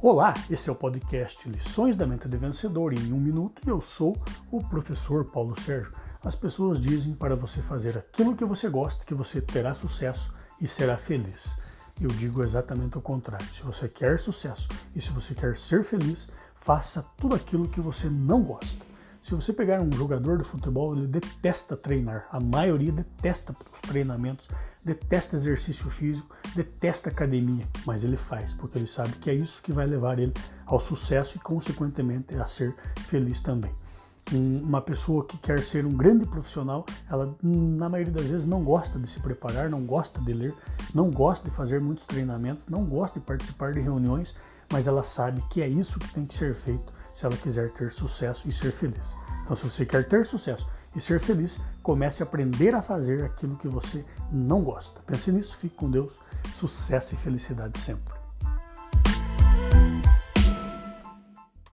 Olá, esse é o podcast Lições da Mente de Vencedor em um minuto e eu sou o professor Paulo Sérgio. As pessoas dizem para você fazer aquilo que você gosta que você terá sucesso e será feliz. Eu digo exatamente o contrário. Se você quer sucesso e se você quer ser feliz, faça tudo aquilo que você não gosta. Se você pegar um jogador de futebol, ele detesta treinar. A maioria detesta os treinamentos, detesta exercício físico, detesta academia, mas ele faz porque ele sabe que é isso que vai levar ele ao sucesso e, consequentemente, a ser feliz também. Uma pessoa que quer ser um grande profissional, ela na maioria das vezes não gosta de se preparar, não gosta de ler, não gosta de fazer muitos treinamentos, não gosta de participar de reuniões, mas ela sabe que é isso que tem que ser feito se ela quiser ter sucesso e ser feliz. Então, se você quer ter sucesso e ser feliz, comece a aprender a fazer aquilo que você não gosta. Pense nisso, fique com Deus, sucesso e felicidade sempre.